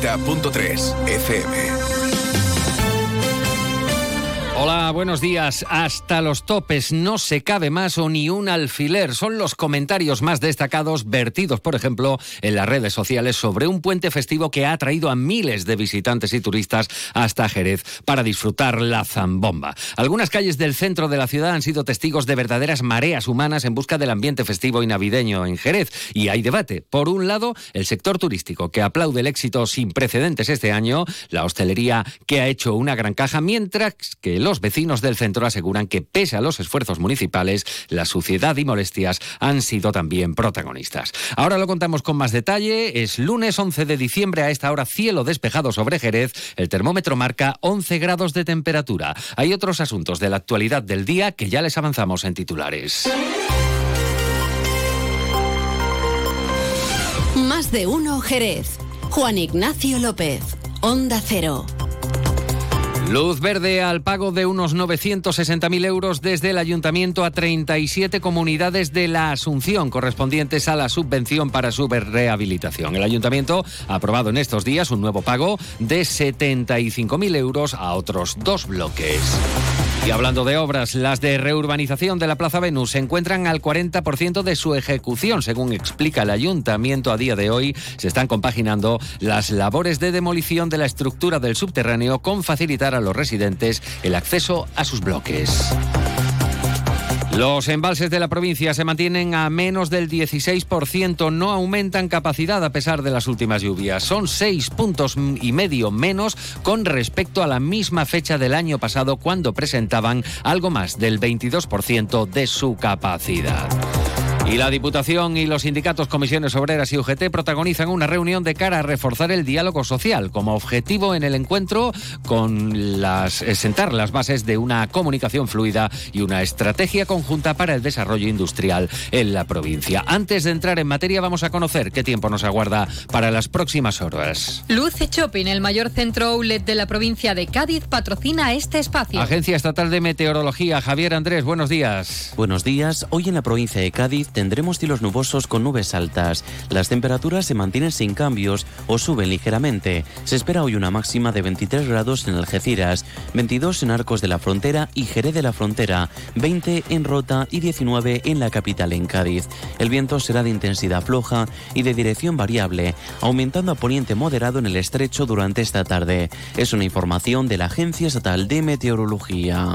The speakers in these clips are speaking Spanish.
90.3 FM. Hola, buenos días. Hasta los topes no se cabe más o ni un alfiler. Son los comentarios más destacados vertidos, por ejemplo, en las redes sociales sobre un puente festivo que ha atraído a miles de visitantes y turistas hasta Jerez para disfrutar la zambomba. Algunas calles del centro de la ciudad han sido testigos de verdaderas mareas humanas en busca del ambiente festivo y navideño en Jerez. Y hay debate. Por un lado, el sector turístico que aplaude el éxito sin precedentes este año, la hostelería que ha hecho una gran caja, mientras que el los vecinos del centro aseguran que pese a los esfuerzos municipales, la suciedad y molestias han sido también protagonistas. Ahora lo contamos con más detalle. Es lunes 11 de diciembre a esta hora cielo despejado sobre Jerez. El termómetro marca 11 grados de temperatura. Hay otros asuntos de la actualidad del día que ya les avanzamos en titulares. Más de uno Jerez. Juan Ignacio López. Onda Cero. Luz verde al pago de unos 960.000 euros desde el ayuntamiento a 37 comunidades de la Asunción correspondientes a la subvención para su rehabilitación. El ayuntamiento ha aprobado en estos días un nuevo pago de 75.000 euros a otros dos bloques. Y hablando de obras, las de reurbanización de la Plaza Venus se encuentran al 40% de su ejecución, según explica el ayuntamiento a día de hoy. Se están compaginando las labores de demolición de la estructura del subterráneo con facilitar a los residentes el acceso a sus bloques. Los embalses de la provincia se mantienen a menos del 16%, no aumentan capacidad a pesar de las últimas lluvias. Son seis puntos y medio menos con respecto a la misma fecha del año pasado cuando presentaban algo más del 22% de su capacidad. Y la Diputación y los sindicatos Comisiones Obreras y UGT protagonizan una reunión de cara a reforzar el diálogo social como objetivo en el encuentro con las eh, sentar las bases de una comunicación fluida y una estrategia conjunta para el desarrollo industrial en la provincia. Antes de entrar en materia vamos a conocer qué tiempo nos aguarda para las próximas horas. Luce Shopping, el mayor centro outlet de la provincia de Cádiz, patrocina este espacio. Agencia Estatal de Meteorología, Javier Andrés, buenos días. Buenos días. Hoy en la provincia de Cádiz tendremos cielos nubosos con nubes altas. Las temperaturas se mantienen sin cambios o suben ligeramente. Se espera hoy una máxima de 23 grados en Algeciras, 22 en Arcos de la Frontera y Jerez de la Frontera, 20 en Rota y 19 en la capital en Cádiz. El viento será de intensidad floja y de dirección variable, aumentando a poniente moderado en el estrecho durante esta tarde. Es una información de la Agencia Estatal de Meteorología.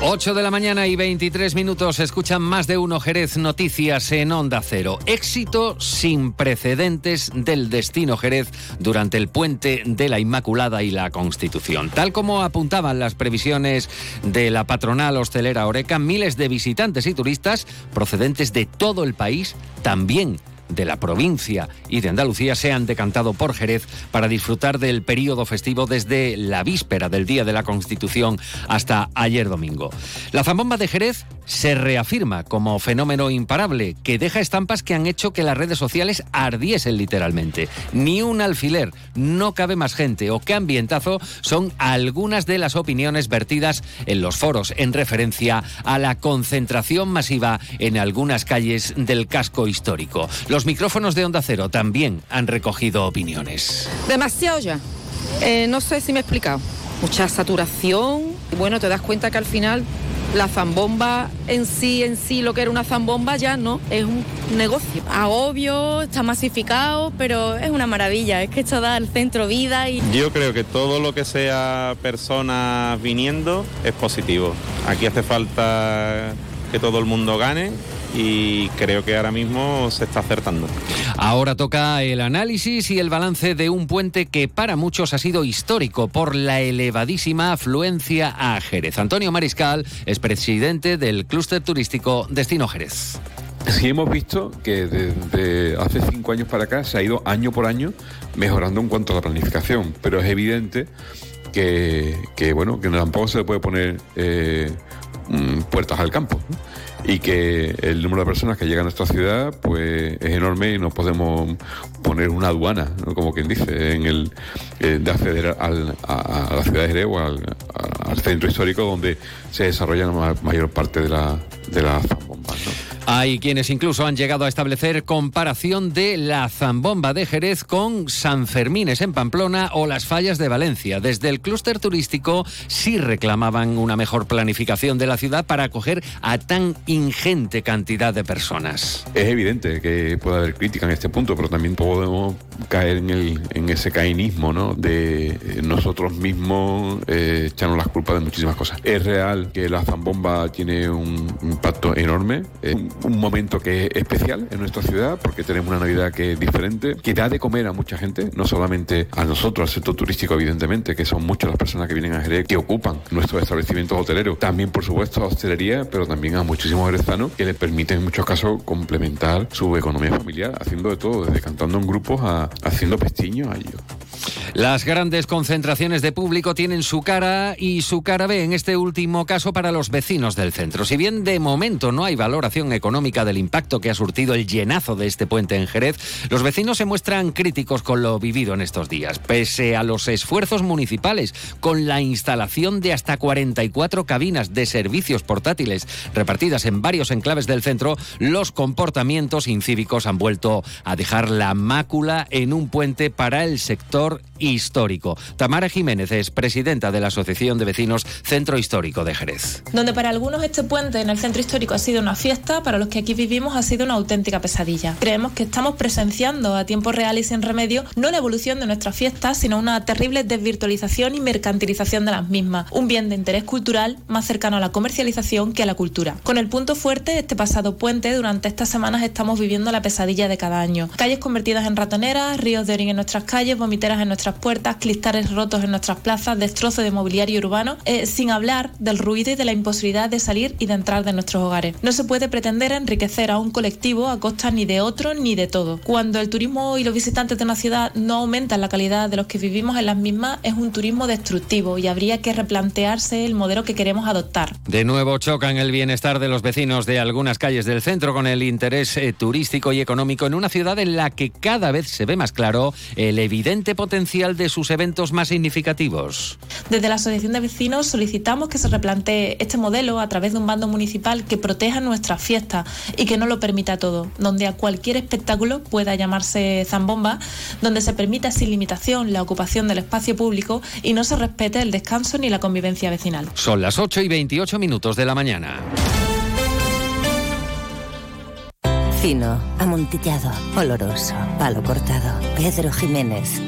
8 de la mañana y 23 minutos escuchan más de uno Jerez Noticias en Onda Cero. Éxito sin precedentes del destino Jerez durante el puente de la Inmaculada y la Constitución. Tal como apuntaban las previsiones de la patronal hostelera Oreca, miles de visitantes y turistas procedentes de todo el país también de la provincia y de Andalucía se han decantado por Jerez para disfrutar del periodo festivo desde la víspera del Día de la Constitución hasta ayer domingo. La zambomba de Jerez se reafirma como fenómeno imparable que deja estampas que han hecho que las redes sociales ardiesen literalmente. Ni un alfiler, no cabe más gente o qué ambientazo son algunas de las opiniones vertidas en los foros en referencia a la concentración masiva en algunas calles del casco histórico. Los micrófonos de Onda Cero también han recogido opiniones. Demasiado ya. Eh, no sé si me he explicado. Mucha saturación. Bueno, te das cuenta que al final la zambomba en sí, en sí, lo que era una zambomba ya no, es un negocio. Agobio, está masificado, pero es una maravilla. Es que esto da al centro vida y Yo creo que todo lo que sea personas viniendo es positivo. Aquí hace falta que todo el mundo gane y creo que ahora mismo se está acertando. Ahora toca el análisis y el balance de un puente que para muchos ha sido histórico por la elevadísima afluencia a Jerez. Antonio Mariscal es presidente del clúster turístico Destino Jerez. Sí hemos visto que desde hace cinco años para acá se ha ido año por año mejorando en cuanto a la planificación, pero es evidente que, que, bueno que tampoco se le puede poner eh, mm, puertas al campo. y que el número de personas que llegan a nuestra ciudad pues es enorme y no podemos poner una aduana, como quien dice, en el eh, de acceder al, a, la ciudad de Jerez o al, centro histórico donde se desarrolla la mayor parte de la, de bombas. Hay quienes incluso han llegado a establecer comparación de la zambomba de Jerez con San Fermines en Pamplona o las fallas de Valencia. Desde el clúster turístico sí reclamaban una mejor planificación de la ciudad para acoger a tan ingente cantidad de personas. Es evidente que puede haber crítica en este punto, pero también podemos caer en, el, en ese cainismo ¿no? de eh, nosotros mismos eh, echarnos las culpas de muchísimas cosas. Es real que la zambomba tiene un impacto enorme un momento que es especial en nuestra ciudad porque tenemos una Navidad que es diferente, que da de comer a mucha gente, no solamente a nosotros, al sector turístico evidentemente, que son muchas las personas que vienen a Jerez, que ocupan nuestros establecimientos hoteleros, también por supuesto a hostelería, pero también a muchísimos jerezanos que les permiten en muchos casos complementar su economía familiar, haciendo de todo, desde cantando en grupos a haciendo pestiños a ellos. Las grandes concentraciones de público tienen su cara y su cara B en este último caso para los vecinos del centro. Si bien de momento no hay valoración económica del impacto que ha surtido el llenazo de este puente en Jerez, los vecinos se muestran críticos con lo vivido en estos días. Pese a los esfuerzos municipales con la instalación de hasta 44 cabinas de servicios portátiles repartidas en varios enclaves del centro, los comportamientos incívicos han vuelto a dejar la mácula en un puente para el sector histórico. Tamara Jiménez es presidenta de la Asociación de Vecinos Centro Histórico de Jerez. Donde para algunos este puente en el centro histórico ha sido una fiesta, para los que aquí vivimos ha sido una auténtica pesadilla. Creemos que estamos presenciando a tiempo real y sin remedio no la evolución de nuestras fiestas, sino una terrible desvirtualización y mercantilización de las mismas, un bien de interés cultural más cercano a la comercialización que a la cultura. Con el punto fuerte, este pasado puente, durante estas semanas estamos viviendo la pesadilla de cada año. Calles convertidas en ratoneras, ríos de orín en nuestras calles, vomiteras en nuestras puertas, cristales rotos en nuestras plazas, destrozo de mobiliario urbano, eh, sin hablar del ruido y de la imposibilidad de salir y de entrar de nuestros hogares. No se puede pretender enriquecer a un colectivo a costa ni de otro ni de todo. Cuando el turismo y los visitantes de una ciudad no aumentan la calidad de los que vivimos en las mismas, es un turismo destructivo y habría que replantearse el modelo que queremos adoptar. De nuevo chocan el bienestar de los vecinos de algunas calles del centro con el interés eh, turístico y económico en una ciudad en la que cada vez se ve más claro el evidente potencial de sus eventos más significativos. Desde la Asociación de Vecinos solicitamos que se replantee este modelo a través de un bando municipal que proteja nuestras fiestas y que no lo permita todo, donde a cualquier espectáculo pueda llamarse zambomba, donde se permita sin limitación la ocupación del espacio público y no se respete el descanso ni la convivencia vecinal. Son las 8 y 28 minutos de la mañana. Fino, amontillado, oloroso, palo cortado. Pedro Jiménez.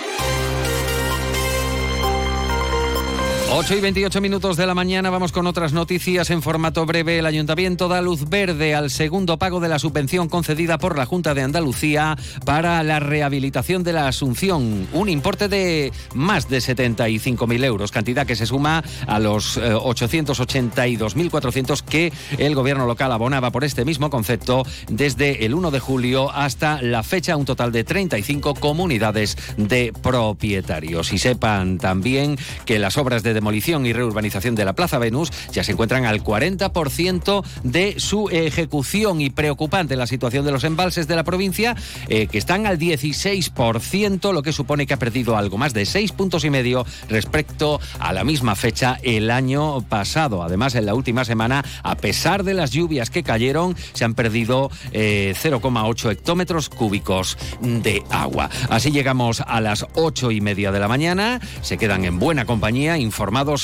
8 y 28 minutos de la mañana vamos con otras noticias en formato breve. El ayuntamiento da luz verde al segundo pago de la subvención concedida por la Junta de Andalucía para la rehabilitación de la Asunción. Un importe de más de 75.000 euros, cantidad que se suma a los 882.400 eh, que el gobierno local abonaba por este mismo concepto desde el 1 de julio hasta la fecha, un total de 35 comunidades de propietarios. Y sepan también que las obras de demolición y reurbanización de la Plaza Venus ya se encuentran al 40% de su ejecución y preocupante la situación de los embalses de la provincia eh, que están al 16%, lo que supone que ha perdido algo más de 6 puntos y medio respecto a la misma fecha el año pasado. Además, en la última semana, a pesar de las lluvias que cayeron, se han perdido 0,8 eh, hectómetros cúbicos de agua. Así llegamos a las 8 y media de la mañana. Se quedan en buena compañía,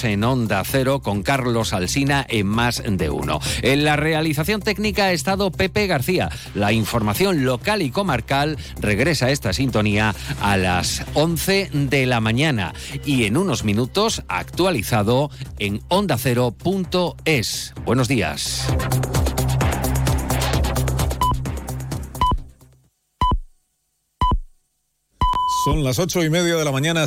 en Onda Cero con Carlos Alsina en más de uno. En la realización técnica ha estado Pepe García. La información local y comarcal regresa a esta sintonía a las 11 de la mañana y en unos minutos actualizado en ondacero.es. Buenos días. Son las ocho y media de la mañana.